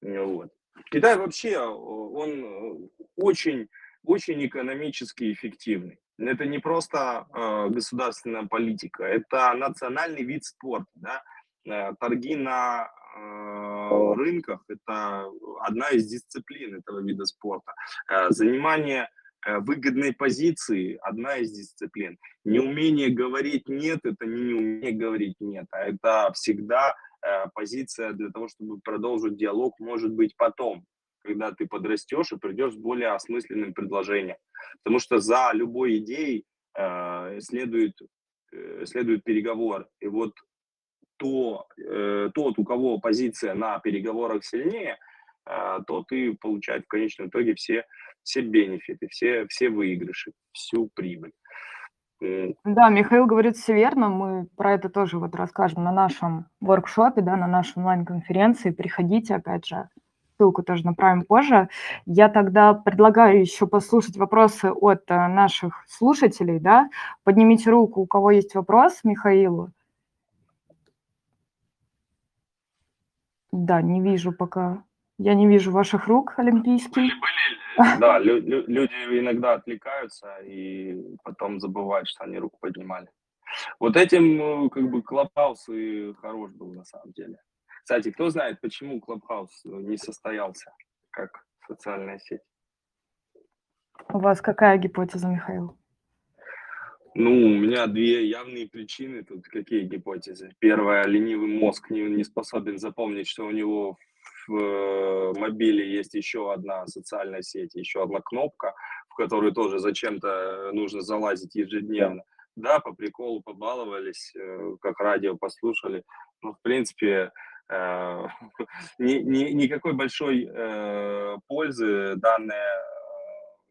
Вот. Китай вообще, он очень, очень экономически эффективный. Это не просто э, государственная политика, это национальный вид спорта. Да? Э, торги на э, рынках – это одна из дисциплин этого вида спорта. Э, занимание Э, выгодной позиции одна из дисциплин. Неумение говорить нет, это не неумение говорить нет, а это всегда э, позиция для того, чтобы продолжить диалог, может быть, потом, когда ты подрастешь и придешь с более осмысленным предложением. Потому что за любой идеей э, следует, э, следует переговор. И вот то, э, тот, у кого позиция на переговорах сильнее, э, тот и получает в конечном итоге все все бенефиты, все, все выигрыши, всю прибыль. Да, Михаил говорит все верно. Мы про это тоже вот расскажем на нашем воркшопе, да, на нашей онлайн-конференции. Приходите, опять же, ссылку тоже направим позже. Я тогда предлагаю еще послушать вопросы от э, наших слушателей, да. Поднимите руку, у кого есть вопрос Михаилу. Да, не вижу пока. Я не вижу ваших рук олимпийских. Были, были, [laughs] да, лю- лю- люди иногда отвлекаются и потом забывают, что они руку поднимали. Вот этим э, как бы Clubhouse и хорош был на самом деле. Кстати, кто знает, почему Clubhouse не состоялся как социальная сеть? У вас какая гипотеза, Михаил? Ну, у меня две явные причины. Тут какие гипотезы? Первая, ленивый мозг не, не способен запомнить, что у него в э, мобиле есть еще одна социальная сеть, еще одна кнопка, в которую тоже зачем-то нужно залазить ежедневно. Да, по приколу побаловались, э, как радио послушали. Ну, в принципе, э, [laughs] ни, никакой большой пользы данная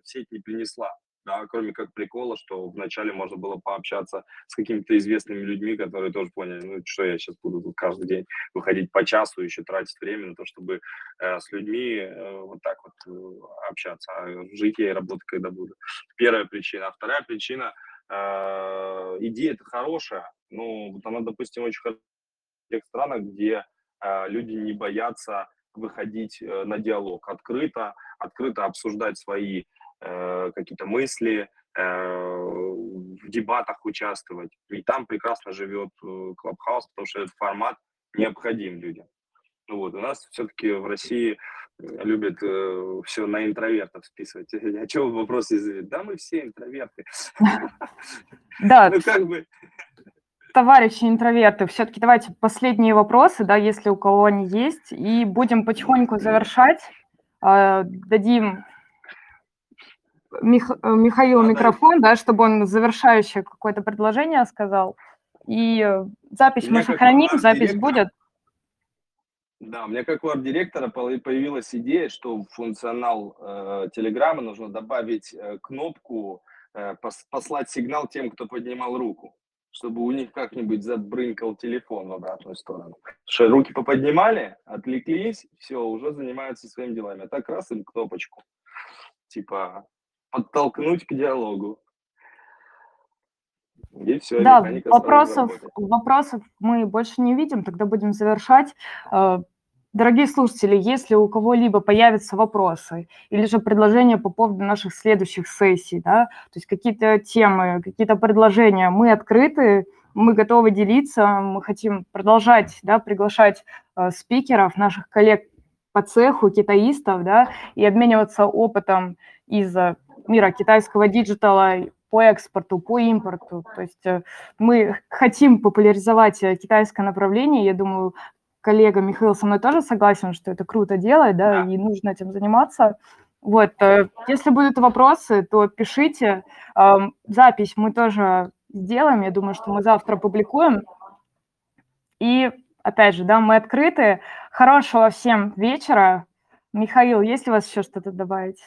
сеть не принесла да, кроме как прикола, что вначале можно было пообщаться с какими-то известными людьми, которые тоже поняли, ну что я сейчас буду тут каждый день выходить по часу, еще тратить время на то, чтобы э, с людьми э, вот так вот э, общаться, а жить я и работать когда буду. Первая причина. А вторая причина, э, идея это хорошая, но вот она, допустим, очень хорошая в тех странах, где э, люди не боятся выходить э, на диалог открыто, открыто обсуждать свои Э, какие-то мысли, э, в дебатах участвовать. И там прекрасно живет Клабхаус, э, потому что этот формат необходим людям. Ну вот, у нас все-таки в России любят э, все на интровертов списывать. [laughs] А что вопрос из Да мы все интроверты. [laughs] Да. Ну как бы... Товарищи интроверты, все-таки давайте последние вопросы, да, если у кого они есть, и будем потихоньку завершать. Дадим Мих, э, Михаилу микрофон, да, чтобы он завершающее какое-то предложение сказал. И э, запись мы сохраним, запись будет. Да, у меня как у арт-директора появилась идея, что в функционал э, Телеграма нужно добавить э, кнопку э, пос, послать сигнал тем, кто поднимал руку чтобы у них как-нибудь забрынкал телефон в обратную сторону. Что руки поподнимали, отвлеклись, все, уже занимаются своими делами. А так раз им кнопочку, типа, подтолкнуть к диалогу. И все, да, вопросов, вопросов мы больше не видим, тогда будем завершать. Э, дорогие слушатели, если у кого-либо появятся вопросы или же предложения по поводу наших следующих сессий, да, то есть какие-то темы, какие-то предложения, мы открыты, мы готовы делиться, мы хотим продолжать да, приглашать э, спикеров, наших коллег по цеху, китаистов, да, и обмениваться опытом из мира китайского digital а по экспорту, по импорту. То есть э, мы хотим популяризовать э, китайское направление. Я думаю, коллега Михаил со мной тоже согласен, что это круто делать, да, да. и нужно этим заниматься. Вот, э, если будут вопросы, то пишите. Запись мы тоже сделаем. Я думаю, что мы завтра публикуем. И, опять же, да, мы открыты. Хорошего всем вечера. Михаил, есть ли у вас еще что-то добавить?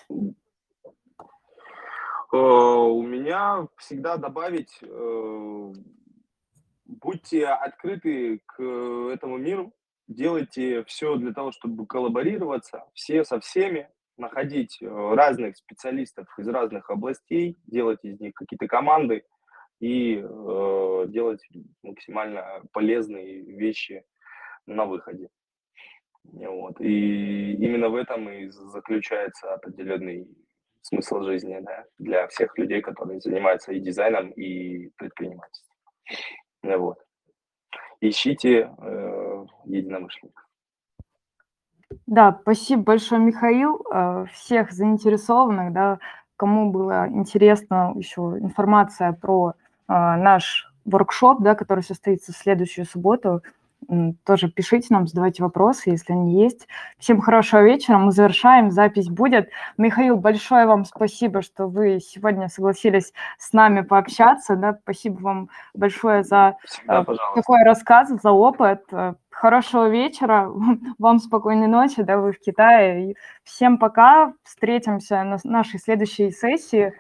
Э, у меня всегда добавить, э, будьте открыты к этому миру, делайте все для того, чтобы коллаборироваться, все со всеми, находить э, разных специалистов из разных областей, делать из них какие-то команды и э, делать максимально полезные вещи на выходе. Вот. И именно в этом и заключается определенный смысл жизни да, для всех людей, которые занимаются и дизайном, и предпринимательством. Вот. Ищите э, единомышленников. Да, спасибо большое, Михаил. Э, всех заинтересованных, да, кому было интересно еще информация про э, наш воркшоп, да, который состоится в следующую субботу, тоже пишите нам, задавайте вопросы, если они есть. Всем хорошего вечера, мы завершаем, запись будет. Михаил, большое вам спасибо, что вы сегодня согласились с нами пообщаться. Да? Спасибо вам большое за Всегда, э, такой рассказ, за опыт. Хорошего вечера, вам спокойной ночи, да, вы в Китае. Всем пока, встретимся на нашей следующей сессии.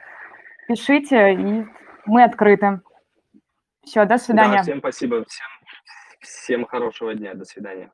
Пишите, и мы открыты. Все, до свидания. Да, всем спасибо, всем Всем хорошего дня. До свидания.